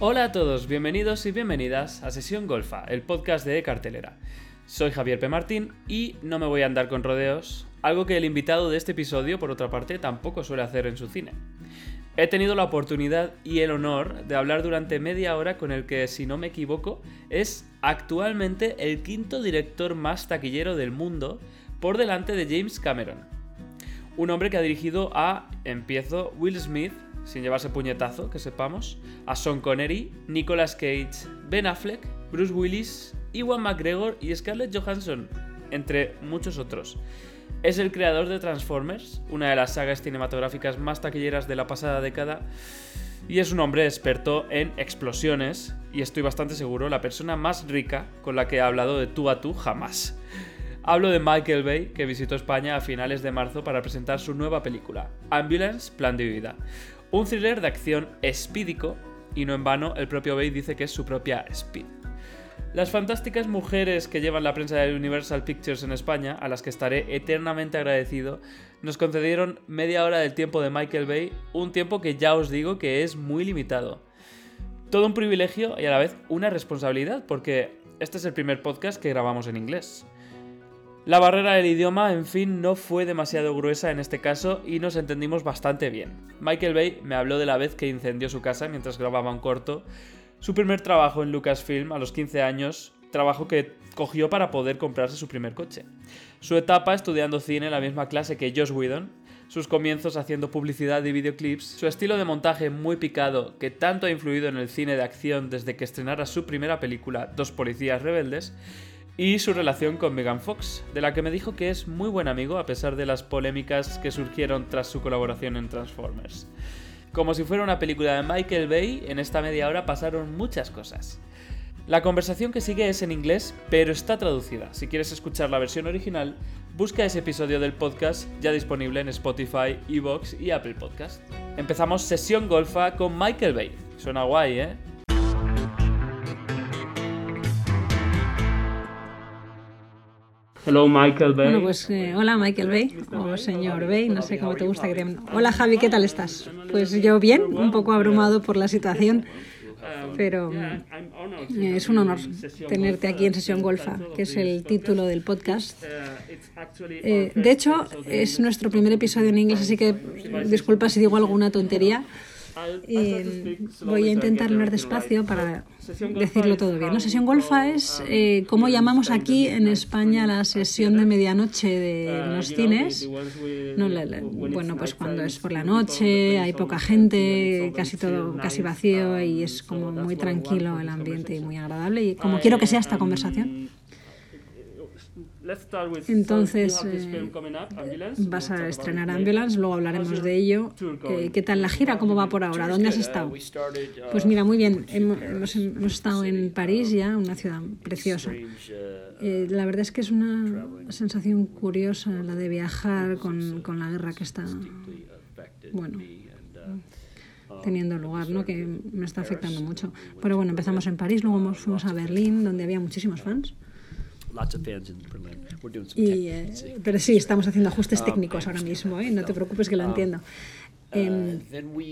Hola a todos, bienvenidos y bienvenidas a Sesión Golfa, el podcast de Cartelera. Soy Javier P. Martín y no me voy a andar con rodeos, algo que el invitado de este episodio, por otra parte, tampoco suele hacer en su cine. He tenido la oportunidad y el honor de hablar durante media hora con el que, si no me equivoco, es actualmente el quinto director más taquillero del mundo, por delante de James Cameron. Un hombre que ha dirigido a, empiezo, Will Smith, sin llevarse puñetazo, que sepamos, a Sean Connery, Nicolas Cage, Ben Affleck, Bruce Willis, Iwan McGregor y Scarlett Johansson, entre muchos otros. Es el creador de Transformers, una de las sagas cinematográficas más taquilleras de la pasada década, y es un hombre experto en explosiones, y estoy bastante seguro la persona más rica con la que he hablado de tú a tú jamás. Hablo de Michael Bay, que visitó España a finales de marzo para presentar su nueva película, Ambulance, Plan de Vida. Un thriller de acción espídico, y no en vano, el propio Bay dice que es su propia Speed. Las fantásticas mujeres que llevan la prensa de Universal Pictures en España, a las que estaré eternamente agradecido, nos concedieron media hora del tiempo de Michael Bay, un tiempo que ya os digo que es muy limitado. Todo un privilegio y a la vez una responsabilidad, porque este es el primer podcast que grabamos en inglés. La barrera del idioma, en fin, no fue demasiado gruesa en este caso y nos entendimos bastante bien. Michael Bay me habló de la vez que incendió su casa mientras grababa un corto, su primer trabajo en Lucasfilm a los 15 años, trabajo que cogió para poder comprarse su primer coche. Su etapa estudiando cine en la misma clase que Josh Whedon, sus comienzos haciendo publicidad y videoclips, su estilo de montaje muy picado que tanto ha influido en el cine de acción desde que estrenara su primera película, Dos policías rebeldes, y su relación con Megan Fox, de la que me dijo que es muy buen amigo a pesar de las polémicas que surgieron tras su colaboración en Transformers. Como si fuera una película de Michael Bay, en esta media hora pasaron muchas cosas. La conversación que sigue es en inglés, pero está traducida. Si quieres escuchar la versión original, busca ese episodio del podcast ya disponible en Spotify, Evox y Apple Podcast. Empezamos sesión golfa con Michael Bay. Suena guay, ¿eh? Hello, Michael Bay. Bueno, pues eh, hola Michael Bay, o señor Bay, no sé cómo te gusta que te Hola Javi, ¿qué tal estás? Pues yo bien, un poco abrumado por la situación, pero eh, es un honor tenerte aquí en Sesión Golfa, que es el título del podcast. Eh, de hecho, es nuestro primer episodio en inglés, así que disculpa si digo alguna tontería. Eh, voy a intentar hablar despacio para decirlo todo bien. La sesión golfa es eh, como llamamos aquí en España la sesión de medianoche de los cines. No, bueno, pues cuando es por la noche, hay poca gente, casi todo casi vacío y es como muy tranquilo el ambiente y muy agradable. Y como quiero que sea esta conversación. Entonces, eh, vas a estrenar Ambulance, luego hablaremos de ello. Eh, ¿Qué tal la gira? ¿Cómo va por ahora? ¿Dónde has estado? Pues mira, muy bien. Hemos, hemos estado en París ya, una ciudad preciosa. Eh, la verdad es que es una sensación curiosa la de viajar con, con la guerra que está, bueno, teniendo lugar, ¿no? que me está afectando mucho. Pero bueno, empezamos en París, luego fuimos a Berlín, donde había muchísimos fans. Y, eh, pero sí, estamos haciendo ajustes um, técnicos ahora mismo, ¿eh? no te preocupes que lo um, entiendo. Uh, em,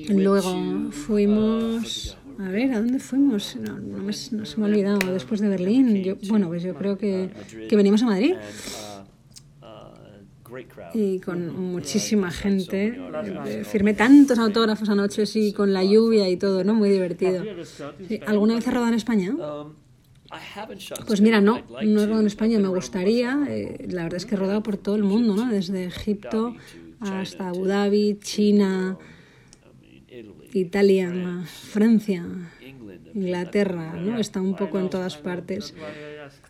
luego fuimos... A ver, ¿a dónde fuimos? No, no, me, no se me ha olvidado. Después de Berlín, yo, bueno, pues yo creo que, uh, que venimos a Madrid uh, y con muchísima gente. Eh, firmé tantos autógrafos anoche, sí, con la lluvia y todo, ¿no? Muy divertido. ¿Alguna vez has rodado en España? Pues mira, no, no he rodado en España, me gustaría. Eh, la verdad es que he rodado por todo el mundo, ¿no? Desde Egipto hasta Abu Dhabi, China, Italia, Francia, Inglaterra, ¿no? Está un poco en todas partes.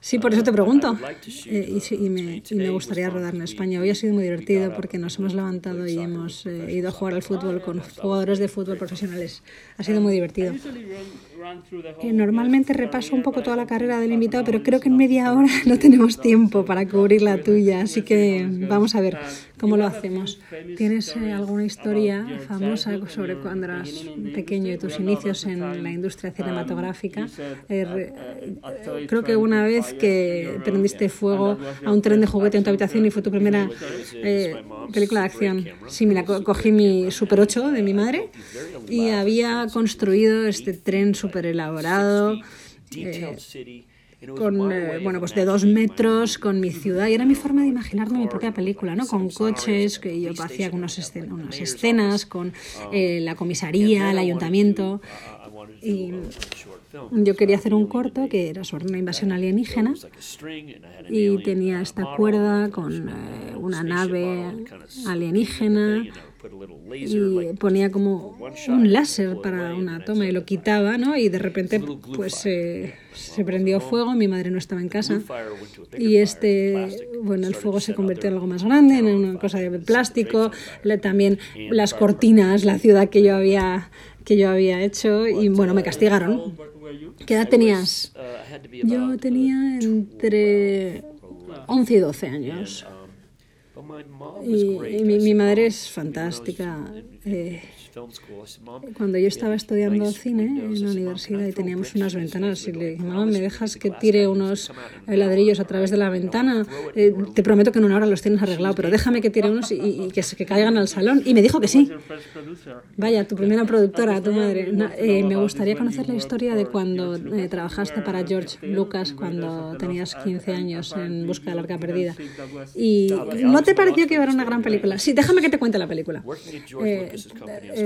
Sí, por eso te pregunto. Eh, y, me, y, me, gustaría rodar en España. Hoy ha sido muy divertido porque nos hemos levantado y hemos eh, ido a jugar al fútbol con jugadores de fútbol profesionales. Ha sido muy divertido. Normalmente repaso un poco toda la carrera del invitado, pero creo que en media hora no tenemos tiempo para cubrir la tuya, así que vamos a ver cómo lo hacemos. ¿Tienes eh, alguna historia famosa sobre cuando eras pequeño y tus inicios en la industria cinematográfica? Eh, creo que una vez que prendiste fuego a un tren de juguete en tu habitación y fue tu primera eh, película de acción. Sí, mira, cogí mi Super 8 de mi madre y había construido este tren súper elaborado. Eh, con, eh, bueno, pues de dos metros, con mi ciudad. Y era mi forma de imaginarme mi propia película, ¿no? Con coches, que yo hacía unas escenas, unas escenas con eh, la comisaría, el ayuntamiento. Y yo quería hacer un corto que era sobre una invasión alienígena y tenía esta cuerda con eh, una nave alienígena y ponía como un láser para una toma y lo quitaba, ¿no? Y de repente pues se prendió fuego, mi madre no estaba en casa y este, bueno, el fuego se convirtió en algo más grande, en una cosa de plástico, también las cortinas, la ciudad que yo había que yo había hecho y bueno, me castigaron. ¿Qué edad tenías? Yo tenía entre 11 y 12 años. Y, mi, mi, madre es fantástica. Eh, cuando yo estaba estudiando cine en la universidad y teníamos unas ventanas y le dije, mamá, ¿me dejas que tire unos ladrillos a través de la ventana? Eh, te prometo que en una hora los tienes arreglado, pero déjame que tire unos y, que, que, caigan al salón. Y me dijo que sí. Vaya, tu primera productora, tu madre. Eh, me gustaría conocer la historia de cuando eh, trabajaste para George Lucas cuando tenías 15 años en Busca de la Arca Perdida. ¿Y no te pareció que era una gran película? Sí, déjame que te cuente la película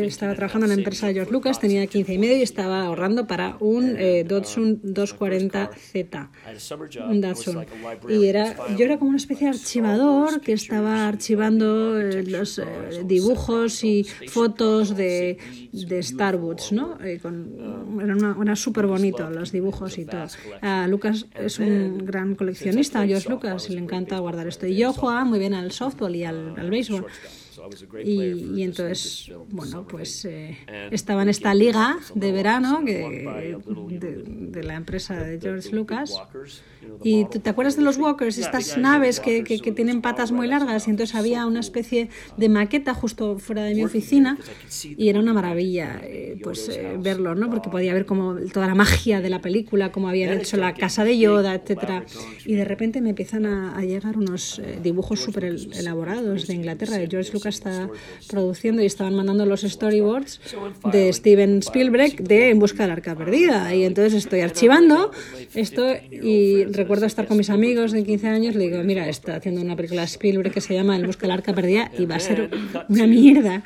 estaba trabajando en la empresa de George Lucas, tenía 15 y medio y estaba ahorrando para un eh, Datsun 240Z, un Datsun. Y era, yo era como una especie de archivador que estaba archivando eh, los eh, dibujos y fotos de, de Star Wars, ¿no? con, era, una, súper bonito los dibujos y todo. Lucas es un gran coleccionista, George Lucas, y le encanta guardar esto. Y yo jugaba muy bien al softball y al, al béisbol. Y, entonces, bueno, pues eh, estaba en esta liga de verano que, de, la empresa de George Lucas. Y te acuerdas de los walkers, estas naves que, que, tienen patas muy largas. Y entonces había una especie de maqueta justo fuera de mi oficina y era una maravilla eh, pues eh, verlo, ¿no? Porque podía ver como toda la magia de la película, cómo habían hecho la casa de Yoda, etcétera. Y de repente me empiezan a, a llegar unos dibujos súper elaborados de Inglaterra, de George Lucas está produciendo y estaban mandando los storyboards de Steven Spielberg de En busca del arca perdida. Y entonces estoy archivando esto y recuerdo estar con mis amigos de 15 años, le digo, mira, está haciendo una película Spielberg que se llama En busca del arca perdida y va a ser una mierda.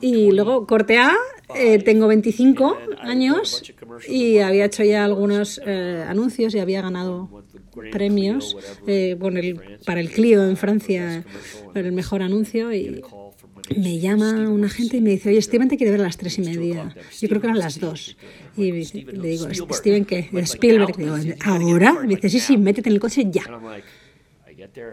Y luego corte A, eh, tengo 25 años y había hecho ya algunos eh, anuncios y había ganado premios eh, el, para el Clio en Francia, el mejor anuncio y me llama una gente y me dice, oye, Steven te quiere ver a las tres y media. Yo creo que eran las dos. Y le digo, ¿Steven qué? Spielberg. Digo, ¿ahora? Me dice, sí, sí, métete en el coche ya.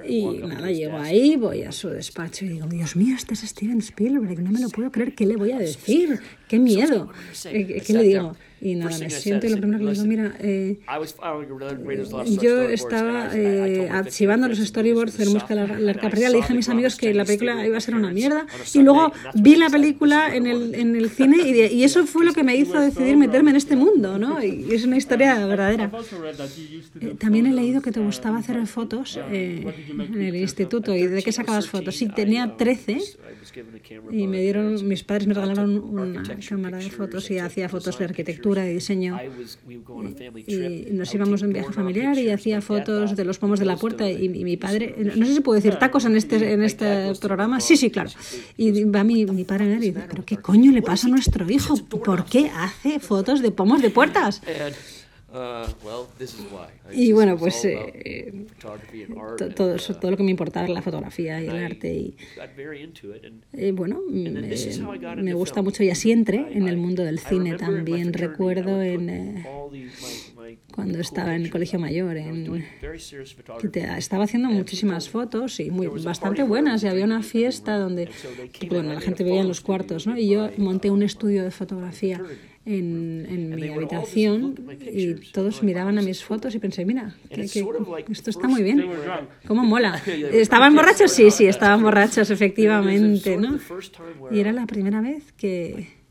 Y nada, llego ahí, voy a su despacho y digo, Dios mío, este es Steven Spielberg, no me lo puedo creer, ¿qué le voy a decir? ¡Qué miedo! ¿Qué le digo? Y nada, me siento y lo primero que le digo, mira, eh, yo estaba eh, archivando los storyboards de Busca la, la Arca Le dije a mis amigos que la película iba a ser una mierda. Y luego vi la película en el, en el cine y, y, eso fue lo que me hizo decidir meterme en este mundo, ¿no? Y es una historia verdadera. Eh, también he leído que te gustaba hacer fotos eh, en el instituto. ¿Y de qué sacabas fotos? Sí, tenía 13 y me dieron, mis padres me regalaron una cámara de fotos y hacía fotos de arquitectura de diseño. Y, nos íbamos en viaje familiar y hacía fotos de los pomos de la puerta y, mi padre, no sé si puedo decir tacos en este, en este programa, sí, sí, claro. Y va mi, mi padre y dice, pero ¿qué coño le pasa a nuestro hijo? ¿Por qué hace fotos de pomos de puertas? Uh, y bueno, pues eh, todo, todo lo que me importaba era la fotografía y el arte. Y, y bueno, me, gusta mucho y así entré en el mundo del cine también. Recuerdo en, eh, cuando estaba en el colegio mayor, en, estaba haciendo muchísimas fotos y muy, bastante buenas. Y había una fiesta donde bueno, la gente vivía en los cuartos ¿no? y yo monté un estudio de fotografía en, en mi habitación y todos miraban a mis fotos y pensé, mira, que, esto está muy bien. ¿Cómo mola? ¿Estaban borrachos? Sí, sí, estaban borrachos, efectivamente, ¿no? Y era la primera vez que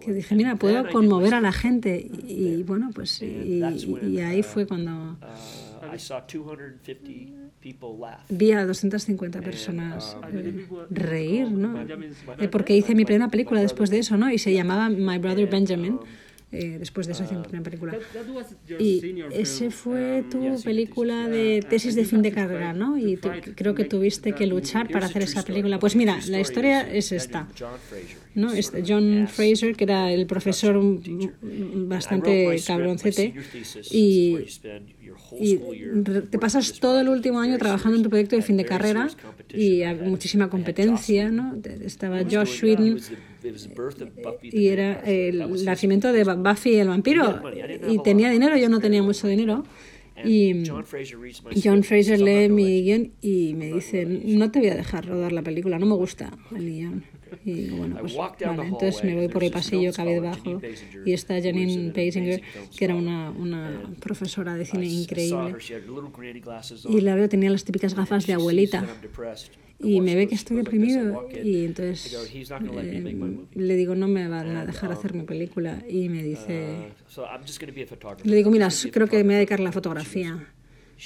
que dije, mira, puedo conmover a la gente. Y, bueno, pues y, ahí uh, fue cuando vi a 250 personas eh, reír, ¿no? Eh, porque hice mi primera película después de eso, ¿no? Y se llamaba My Brother Benjamin. Eh, después de eso hice una película. Y ese fue tu película de tesis de fin de carrera, ¿no? Y creo que tuviste que luchar para hacer esa película. Pues mira, la historia es esta. ¿no? Este John Fraser, que era el profesor bastante cabroncete, y, y te pasas todo el último año trabajando en tu proyecto de fin de carrera y muchísima competencia, ¿no? Estaba Josh Sweden y era el nacimiento de Buffy el vampiro. Y tenía dinero, yo no tenía mucho dinero. Y John Fraser lee mi guion y me dice, no te voy a dejar rodar la película, no me gusta el guion. Y bueno, pues vale, entonces me voy por el pasillo cabizbajo y está Janine Basinger, que era una, una profesora de cine increíble. Y la veo, tenía las típicas gafas de abuelita y me ve que estoy deprimido y entonces eh, le digo no me van a dejar hacer mi película y me dice le digo mira creo que me voy a dedicar a la fotografía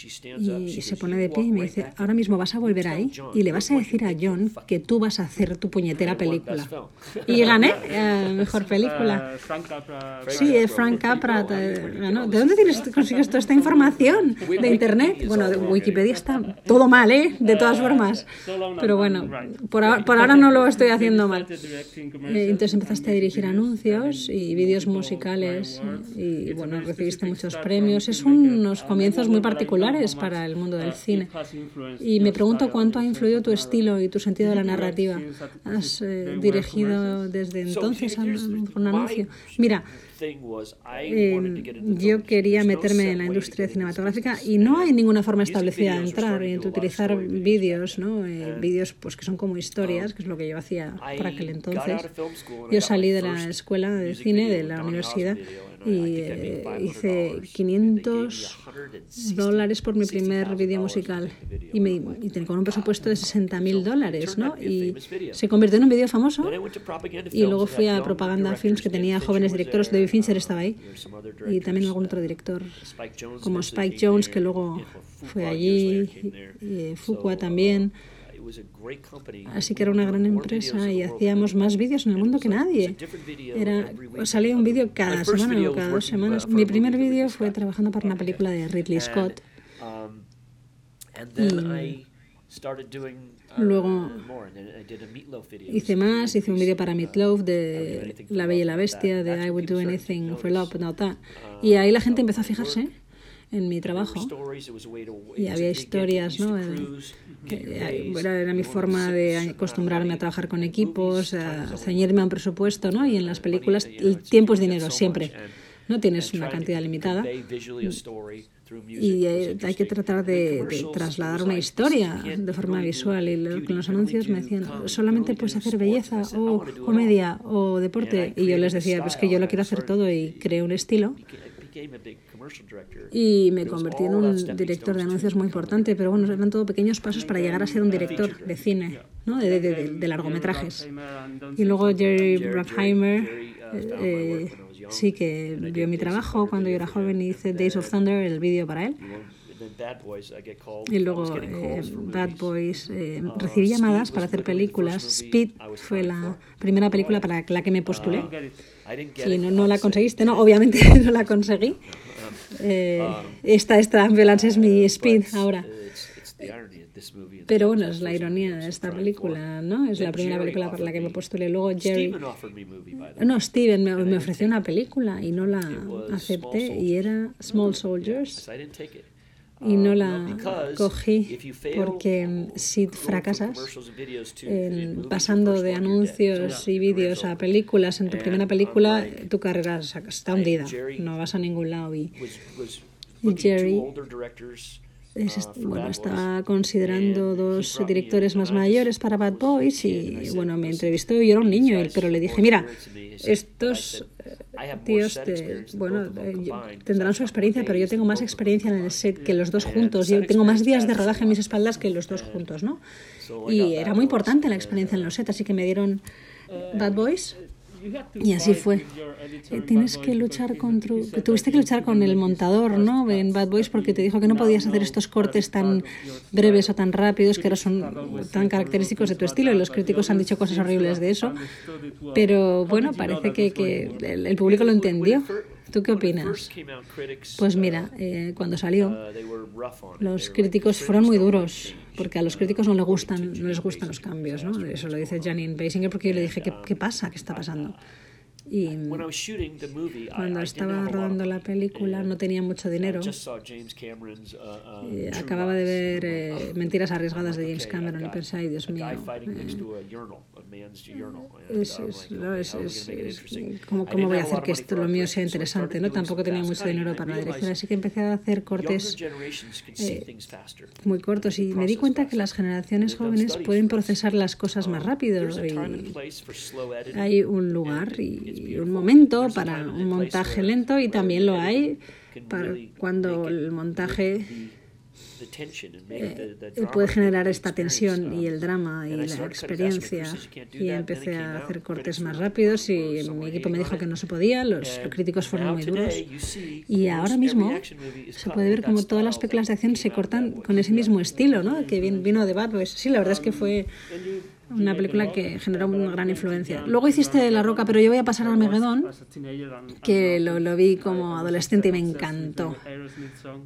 y se pone de pie y me dice, ahora mismo vas a volver ahí y le vas a decir a John que tú vas a hacer tu puñetera película. Y gané eh, mejor película. Sí, Frank Capra. ¿De dónde tienes, consigues toda esta información? ¿De internet? Bueno, de Wikipedia está todo mal, ¿eh? De todas formas. Pero bueno, por, ahora no lo estoy haciendo mal. Eh, entonces empezaste a dirigir anuncios y vídeos musicales y bueno, recibiste muchos premios. Es unos comienzos muy particulares para el mundo del cine. Y me pregunto cuánto ha influido tu estilo y tu sentido de la narrativa. ¿Has eh, dirigido desde entonces un anuncio? Mira, eh, yo quería meterme en la industria cinematográfica y no hay ninguna forma establecida de entrar y de utilizar vídeos, ¿no? Eh, vídeos pues que son como historias, que es lo que yo hacía para aquel entonces. Yo salí de la escuela de cine de la universidad y eh, hice 500 dólares por mi primer vídeo musical. y, me, y con un presupuesto de 60 mil dólares, ¿no? Y se convirtió en un vídeo famoso. Y luego fui a Propaganda Films que tenía jóvenes directores, David Fincher estaba ahí. Y también algún otro director. Como Spike Jones que luego fue allí, y Fuqua también. Así que era una gran empresa y hacíamos más vídeos en el mundo que nadie. Era, salía un vídeo cada semana o cada dos semanas. Mi primer vídeo fue trabajando para una película de Ridley Scott. Y luego hice más, hice un vídeo para Meatloaf de La Bella y la Bestia, de I Would Do Anything for Love, no, tal. Y ahí la gente empezó a fijarse en mi trabajo y había historias, ¿no? bueno, era mi forma de acostumbrarme a trabajar con equipos, a ceñirme a un presupuesto, ¿no? Y en las películas el tiempo es dinero, siempre. No tienes una cantidad limitada. Y hay que tratar de, trasladar una historia de forma visual. Y con los anuncios me decían, solamente puedes hacer belleza o comedia o deporte. Y yo les decía, pues que yo lo quiero hacer todo y creo un estilo. Y me convertí en un director de anuncios muy importante, pero bueno, eran todo pequeños pasos para llegar a ser un director de cine, ¿no? de, de, largometrajes. Y luego Jerry Bruckheimer, eh, sí que vio mi trabajo cuando yo era joven y hice Days of Thunder, el vídeo para él. Y luego eh, Bad Boys, eh, recibí llamadas para hacer películas. Speed fue la primera película para la que me postulé. Sí, no, no la conseguiste, no, obviamente no la conseguí. Eh, esta, esta ambulance es mi speed ahora. Pero bueno, es la ironía de esta película, ¿no? Es la primera película por la que me postulé. Luego Jerry... No, Steven me, me ofreció una película y no la acepté y era Small Soldiers y no la cogí porque si fracasas pasando de anuncios y vídeos a películas en tu primera película tu carrera está hundida no vas a ningún lado y, Jerry bueno, estaba considerando dos directores más mayores para Bad Boys y bueno, me entrevistó y yo era un niño, pero le dije, mira, estos tíos bueno, tendrán su experiencia, pero yo tengo más experiencia en el set que los dos juntos. Yo tengo más días de rodaje en mis espaldas que los dos juntos, ¿no? Y era muy importante la experiencia en los sets, así que me dieron Bad Boys Y así fue. Eh, tienes que luchar contra, tuviste que luchar con el montador, ¿no? En Bad Boys porque te dijo que no podías hacer estos cortes tan breves o tan rápidos que ahora son tan característicos de tu estilo y los críticos han dicho cosas horribles de eso. Pero bueno, parece que, que el público lo entendió. ¿Tú qué opinas? Pues mira, eh, cuando salió, los críticos fueron muy duros, porque a los críticos no les gustan, no les gustan los cambios, ¿no? Eso lo dice Janine Basinger porque yo le dije, ¿qué, qué pasa? ¿Qué está pasando? Y cuando estaba rodando la película no tenía mucho dinero. Y acababa de ver eh, Mentiras arriesgadas de James Cameron y pensé, ay Dios mío. Es, es, es, ¿cómo, ¿Cómo voy a hacer que esto lo mío sea interesante? ¿no? Tampoco tenía mucho dinero para la dirección, así que empecé a hacer cortes eh, muy cortos y me di cuenta que las generaciones jóvenes pueden procesar las cosas más rápido. Y hay un lugar y un momento para un montaje lento y también lo hay para cuando el montaje eh, puede generar esta tensión y el drama y la experiencia. Y empecé a hacer cortes más rápidos y mi equipo me dijo que no se podía, los críticos fueron muy duros. Y ahora mismo se puede ver como todas las películas de acción se cortan con ese mismo estilo, ¿no? que vino de Bad Boys. Sí, la verdad es que fue una película que generó una gran influencia. Luego hiciste La Roca, pero yo voy a pasar a Armagedón, que lo, lo vi como adolescente y me encantó.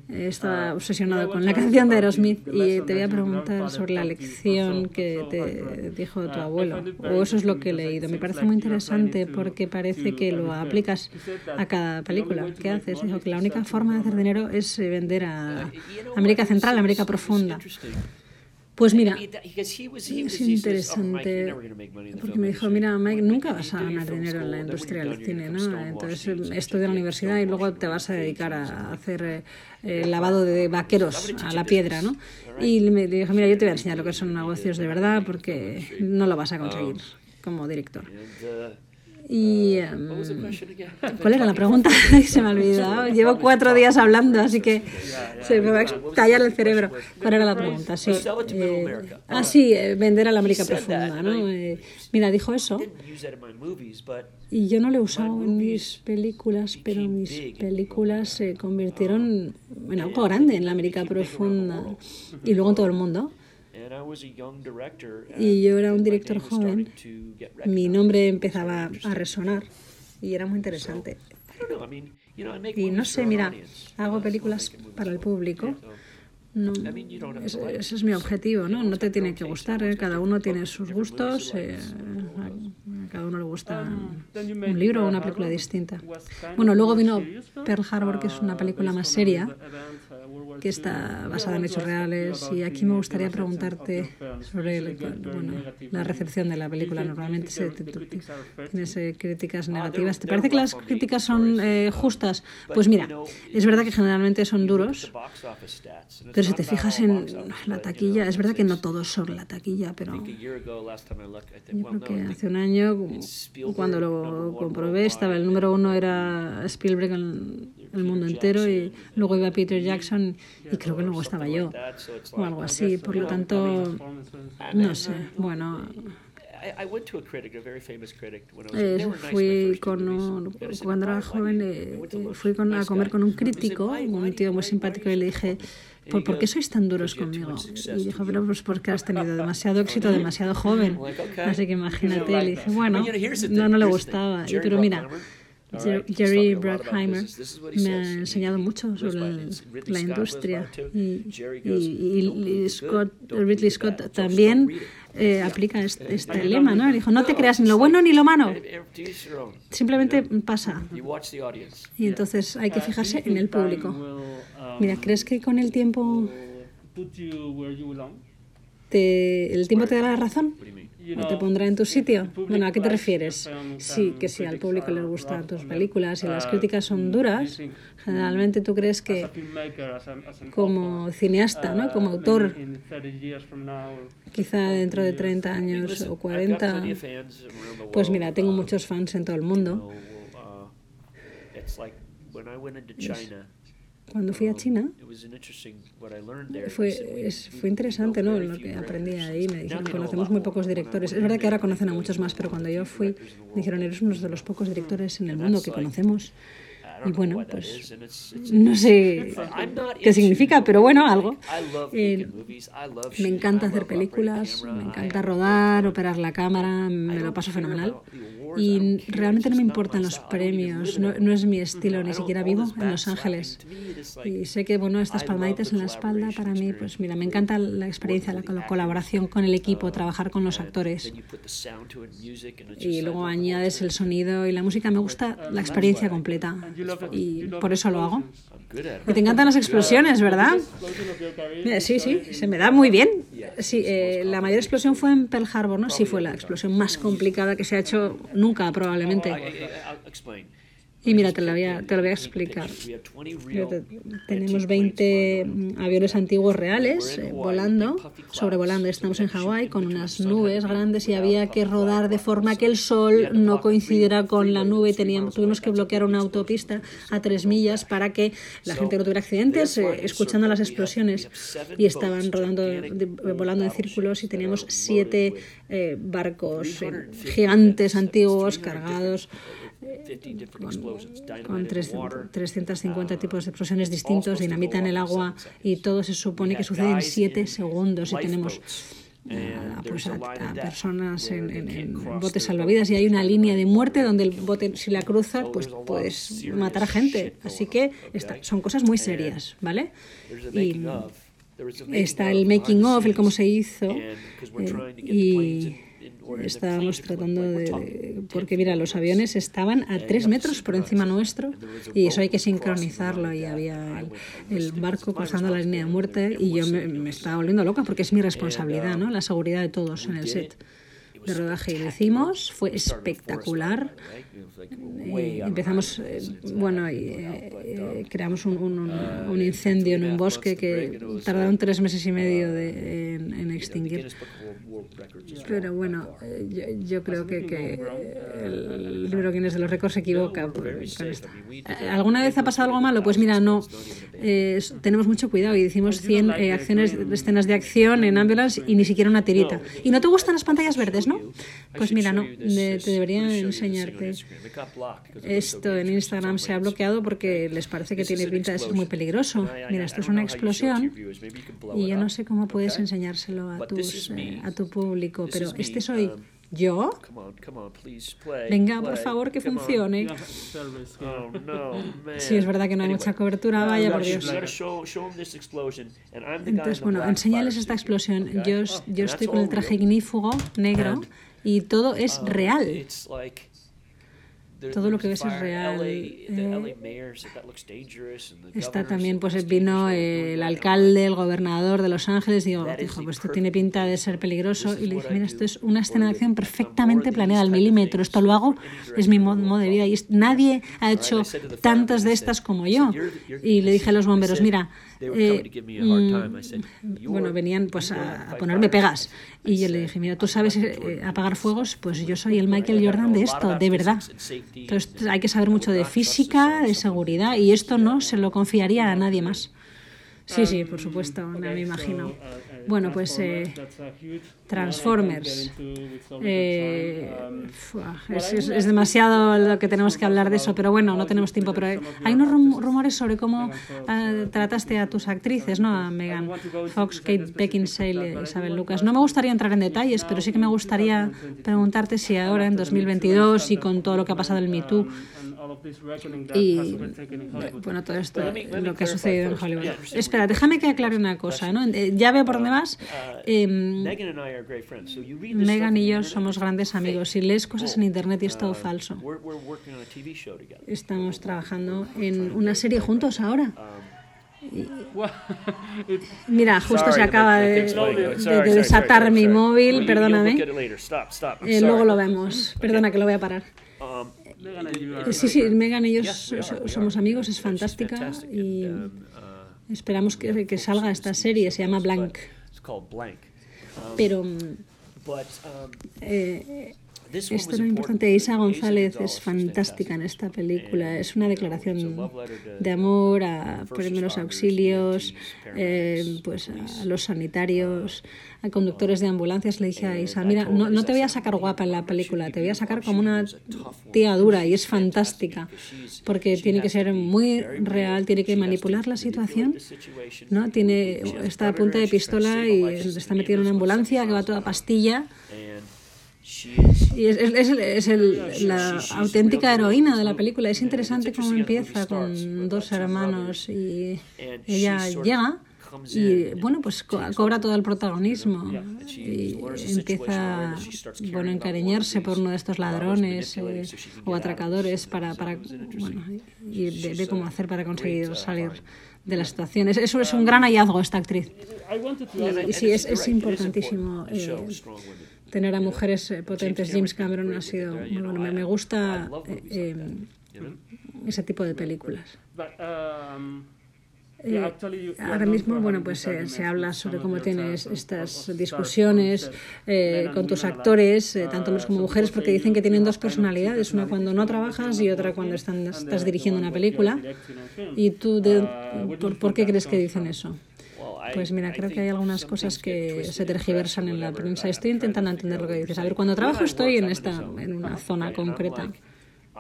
Estaba obsesionado con la canción de Aerosmith y te voy a preguntar sobre la lección que te dijo tu abuelo, o eso es lo que he leído. Me parece muy interesante porque parece que lo aplicas a cada película que haces. Dijo que la única forma de hacer dinero es vender a América Central, América Profunda. Pues mira, es interesante porque me dijo, mira, Mike, nunca vas a ganar dinero en la industria del cine, ¿no? Entonces estudia en la universidad y luego te vas a dedicar a hacer eh, lavado de vaqueros a la piedra, ¿no? Y me dijo, mira, yo te voy a enseñar lo que son negocios de verdad porque no lo vas a conseguir como director. Y, um, ¿Cuál era la pregunta? se me ha olvidado. Llevo cuatro días hablando, así que se me va a estallar el cerebro. ¿Cuál era la pregunta? Sí. Eh, ah, sí, eh, vender a la América profunda. ¿no? Eh, mira, dijo eso. Y yo no lo he usado en mis películas, pero mis películas se convirtieron en algo grande en la América profunda y luego en todo el mundo. Y yo era un director joven. Mi nombre empezaba a resonar y era muy interesante. Y no sé, mira, hago películas para el público. No, ese, es mi objetivo, ¿no? No te tiene que gustar, ¿eh? cada uno tiene sus gustos, eh, a cada uno le gusta un libro o una película distinta. Bueno, luego vino Pearl Harbor, que es una película más seria, que está basada en hechos reales. Y aquí me gustaría preguntarte sobre bueno, la recepción de la película. Normalmente se, tienes críticas negativas. ¿Te parece que las críticas son eh, justas? Pues mira, es verdad que generalmente son duros, pero si te fijas en la taquilla, es verdad que no todos son la taquilla, pero yo creo que hace un año, cuando lo comprobé, estaba el número uno era Spielberg en el mundo entero y luego iba Peter Jackson y creo que luego estaba yo o algo así. Por lo tanto, no sé, bueno. Eh, fui con un, cuando era joven eh, fui con, a comer con un crítico, un tío muy simpático, y le dije, ¿por, ¿por qué sois tan duros conmigo? Y dijo, pero pues porque has tenido demasiado éxito demasiado joven. Así que imagínate, le dije, bueno, no, no le gustaba. Y, pero mira, Jerry Bruckheimer me ha enseñado mucho sobre la industria. Y, y, Scott, Ridley Scott también eh, aplica este, este lema, ¿no? Dijo, no te creas ni lo bueno ni lo malo, simplemente pasa. Y entonces hay que fijarse en el público. Mira, ¿crees que con el tiempo te, el tiempo te dará la razón? ¿O te pondrá en tu sitio? Bueno, ¿a qué te refieres? Sí, que si al público le gustan tus películas y las críticas son duras, generalmente tú crees que como cineasta, ¿no? como autor, quizá dentro de 30 años o 40, pues mira, tengo muchos fans en todo el mundo. Cuando fui a China, fue, fue interesante ¿no? lo que aprendí ahí. Me dijeron, conocemos muy pocos directores. Es verdad que ahora conocen a muchos más, pero cuando yo fui, me dijeron, eres uno de los pocos directores en el mundo que conocemos. Y bueno, pues no sé qué significa, pero bueno, algo. Eh, me encanta hacer películas, me encanta rodar, operar la cámara, me lo paso fenomenal. Y realmente no me importan los premios, no, no es mi estilo, ni siquiera vivo en Los Ángeles. Y sé que, bueno, estas palmaditas en la espalda para mí, pues mira, me encanta la experiencia, la colaboración con el equipo, trabajar con los actores. Y luego añades el sonido y la música, me gusta la experiencia completa y por eso lo hago. Y te encantan las explosiones, ¿verdad? Sí, sí, se me da muy bien. Sí, eh, la mayor explosión fue en Pearl Harbor, ¿no? Sí, fue la explosión más complicada que se ha hecho nunca, probablemente. Y mira, te lo voy a, te lo voy a explicar. Tenemos 20 mm, aviones antiguos reales eh, volando, sobrevolando. Estamos en Hawái con unas nubes grandes y había que rodar de forma que el sol no coincidiera con la nube. Teníamos, tuvimos que bloquear una autopista a tres millas para que la gente no tuviera accidentes, eh, escuchando las explosiones. Y estaban rodando, volando en círculos y teníamos siete eh, barcos gigantes antiguos cargados con, 350 tipos de explosiones distintos, dinamita en el agua y todo se supone que sucede en 7 segundos y tenemos pues a, personas en, botes salvavidas y hay una línea de muerte donde el bote si la cruza pues puedes matar a gente. así que son cosas muy serias vale y está el making of el cómo se hizo eh, y estábamos tratando de, porque mira los aviones estaban a tres metros por encima nuestro y eso hay que sincronizarlo y había el, barco cruzando la línea de muerte y yo me, me, estaba volviendo loca porque es mi responsabilidad no la seguridad de todos en el set de rodaje hicimos fue espectacular eh, empezamos, eh, bueno, eh, creamos un, un, incendio en un bosque que tardaron tres meses y medio de, en, extinguir. Pero bueno, yo, creo que, que, el libro Guinness de los récords se equivoca con. ¿Alguna vez ha pasado algo malo? Pues mira, no. tenemos mucho cuidado y hicimos 100 acciones, escenas de acción en ambulance y ni siquiera una tirita. ¿Y no te gustan las pantallas verdes, Pues mira, no. te debería enseñarte. Esto en Instagram se ha bloqueado porque les parece que tiene pinta de ser muy peligroso. Mira, esto es una explosión y yo no sé cómo puedes enseñárselo a, tus, eh, a tu público, pero este soy yo. Venga, por favor, que funcione. Oh, si es verdad que no hay mucha cobertura, vaya por Dios. Entonces, bueno, enseñales esta explosión. Yo, yo estoy con el traje ignífugo negro y todo es real todo lo que ves es real. Eh, está también, pues vino el alcalde, el gobernador de Los Ángeles, y digo, dijo, pues esto tiene pinta de ser peligroso. Y le dije, mira, esto es una escena de acción perfectamente planeada al milímetro. Esto lo hago, es mi modo de vida. Y nadie ha hecho tantas de estas como yo. Y le dije a los bomberos, mira, eh, bueno, venían pues a, ponerme pegas. Y yo le dije, mira, tú sabes eh, apagar fuegos, pues yo soy el Michael Jordan de esto, de verdad. Entonces hay que saber mucho de física, de seguridad, y esto no se lo confiaría a nadie más. Sí, sí, por supuesto, me imagino. Bueno, pues eh, Transformers. Eh, es, demasiado lo que tenemos que hablar de eso, pero bueno, no tenemos tiempo. Pero hay unos rumores sobre cómo eh, trataste a tus actrices, ¿no? A Megan Fox, Kate Beckinsale Isabel Lucas. No me gustaría entrar en detalles, pero sí que me gustaría preguntarte si ahora, en 2022, y con todo lo que ha pasado en el Me Too, y bueno, todo esto, lo que ha sucedido en Hollywood. Espera, déjame que aclare una cosa, ¿no? Eh, ya veo por dónde vas. Eh, Megan y yo somos grandes amigos. Si lees cosas en internet y es todo falso. Estamos trabajando en una serie juntos ahora. Mira, justo se acaba de, desatar mi móvil, perdóname. Eh, luego lo vemos. Perdona que lo voy a parar. Sí, sí, Megan y yo somos amigos, es fantástica y esperamos que, que salga esta serie, se llama Blank. Pero eh, Esto era importante. Isa González es fantástica en esta película. Es una declaración de amor a primeros auxilios, eh, pues a los sanitarios, a conductores de ambulancias. Le dije a Isa, mira, no, no te voy a sacar guapa en la película, te voy a sacar como una tía dura y es fantástica porque tiene que ser muy real, tiene que manipular la situación, ¿no? Tiene, está a punta de pistola y está metida en una ambulancia que va toda pastilla y es, es, es la auténtica heroína de la película. Es interesante cómo empieza con dos hermanos y ella llega y bueno pues cobra todo el protagonismo y empieza bueno a encariñarse por uno de estos ladrones eh, o atracadores para, para bueno y ve, cómo hacer para conseguir salir de la situación. Eso es un gran hallazgo esta actriz. Y, sí, es, es importantísimo. Eh, tener a mujeres eh, potentes. James Cameron ha sido, bueno, me, me gusta eh, eh, ese tipo de películas. Eh, ahora mismo, bueno, pues se, se habla sobre cómo tienes estas discusiones eh, con tus actores, tanto hombres como mujeres, porque dicen que tienen dos personalidades, una cuando no trabajas y otra cuando están, estás dirigiendo una película. ¿Y tú de, por, por qué crees que dicen eso? Pues mira, creo que hay algunas cosas que se tergiversan en la prensa. Estoy intentando entender lo que dices. A ver, cuando trabajo estoy en esta, en una zona concreta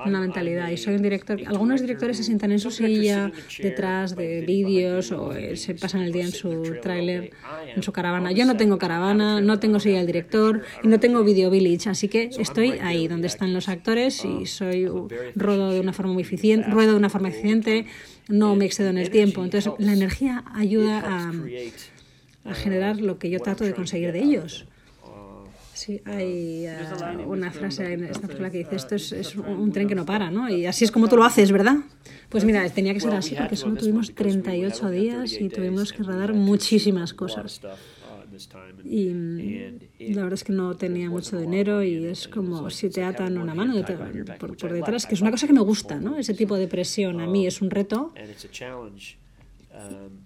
una mentalidad y soy un director. Algunos directores se sientan en su silla detrás de vídeos o eh, se pasan el día en su tráiler, en su caravana. Yo no tengo caravana, no tengo silla del director y no tengo video village, así que estoy ahí donde están los actores y soy ruedo de una forma muy eficiente, ruedo de una forma eficiente, no me excedo en el tiempo. Entonces la energía ayuda a, a generar lo que yo trato de conseguir de ellos. Sí, hay uh, una frase en esta película que dice esto es, es, un tren que no para, ¿no? Y así es como tú lo haces, ¿verdad? Pues mira, tenía que ser así porque solo tuvimos 38 días y tuvimos que rodar muchísimas cosas. Y la verdad es que no tenía mucho dinero y es como si te atan una mano por, por detrás, que es una cosa que me gusta, ¿no? Ese tipo de presión a mí es un reto.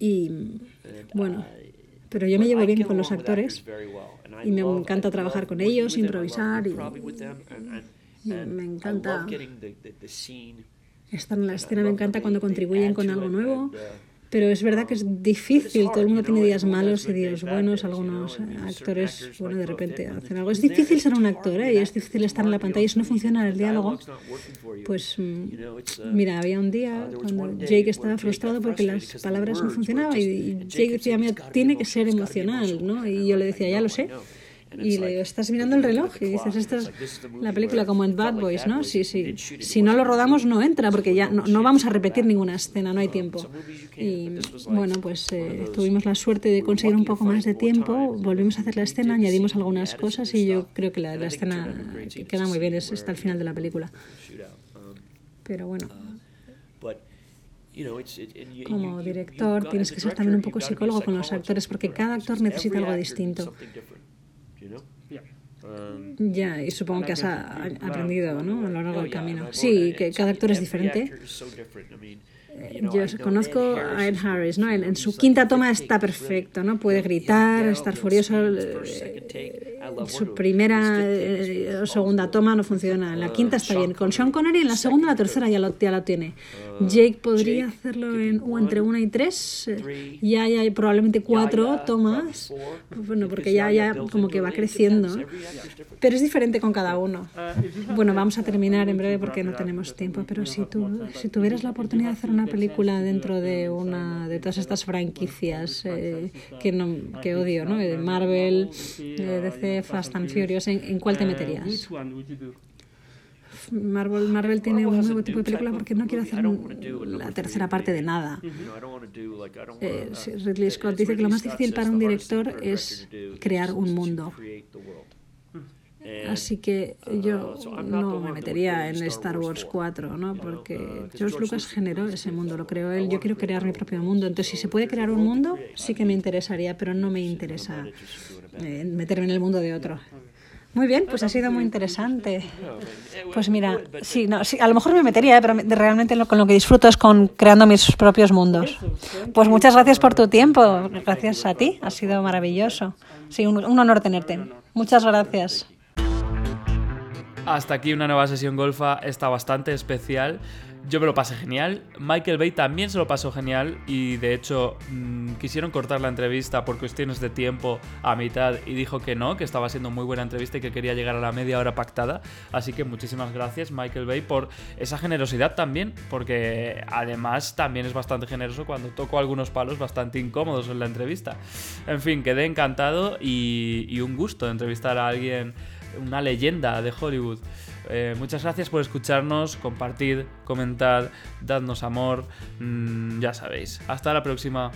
Y bueno, pero yo me llevo bien con los actores y me encanta trabajar con ellos, improvisar y, me encanta estar en la escena, me encanta cuando contribuyen con algo nuevo. Pero es verdad que es difícil, todo el mundo tiene días malos y días buenos, algunos actores, bueno, de repente hacen algo. Es difícil ser un actor, ¿eh? Y es difícil estar en la pantalla y si no funciona el diálogo, pues mm, mira, había un día cuando Jake estaba frustrado porque las palabras no funcionaban y Jake decía, mira, tiene que ser emocional, ¿no? Y yo le decía, ya lo sé. Y le digo, estás mirando el reloj y dices, esta es la película como en Bad Boys, ¿no? Sí, sí. Si no lo rodamos no entra porque ya no, no vamos a repetir ninguna escena, no hay tiempo. Y bueno, pues eh, tuvimos la suerte de conseguir un poco más de tiempo, volvimos a hacer la escena, añadimos algunas cosas y yo creo que la, la escena queda muy bien, es, está al final de la película. Pero bueno como director tienes que ser también un poco psicólogo con los actores porque cada actor necesita algo distinto. Ya, y supongo que has aprendido ¿no? a lo largo del camino. Sí, que cada actor es diferente. Eh, yo conozco a Ed Harris, ¿no? En, su quinta toma está perfecto, ¿no? Puede gritar, estar furioso. Eh, su primera eh, o segunda toma no funciona. La quinta está bien. Con Sean Connery en la segunda o la tercera ya lo, ya lo tiene. Jake podría hacerlo en, o entre una y tres. Ya hay probablemente cuatro tomas. Bueno, porque ya, ya como que va creciendo. Pero es diferente con cada uno. Bueno, vamos a terminar en breve porque no tenemos tiempo. Pero si tú, si tuvieras la oportunidad de hacer una película dentro de una de todas estas franquicias eh, que, no, que odio, ¿no? De Marvel, de DC, Fast and Furious, ¿en, cuál te meterías? Marvel, Marvel tiene un nuevo tipo de película porque no quiere hacer la tercera parte de nada. Eh, Ridley Scott dice que lo más difícil para un director es crear un mundo. Así que yo no me metería en Star Wars 4, ¿no? Porque George Lucas generó ese mundo, lo creó él. Yo quiero crear mi propio mundo. Entonces, si se puede crear un mundo, sí que me interesaría, pero no me interesa eh, meterme en el mundo de otro. Muy bien, pues ha sido muy interesante. Pues mira, sí, no, sí, a lo mejor me metería, pero realmente con lo que disfruto es con creando mis propios mundos. Pues muchas gracias por tu tiempo, gracias a ti, ha sido maravilloso. Sí, un honor tenerte. Muchas gracias. Hasta aquí una nueva sesión golfa, está bastante especial. Yo me lo pasé genial. Michael Bay también se lo pasó genial y de hecho mm, quisieron cortar la entrevista por cuestiones de tiempo a mitad y dijo que no, que estaba siendo muy buena entrevista y que quería llegar a la media hora pactada. Así que muchísimas gracias Michael Bay por esa generosidad también, porque además también es bastante generoso cuando toco algunos palos bastante incómodos en la entrevista. En fin, quedé encantado y, y un gusto entrevistar a alguien, una leyenda de Hollywood. Eh, muchas gracias por escucharnos, compartid, comentad, dadnos amor, mm, ya sabéis. Hasta la próxima.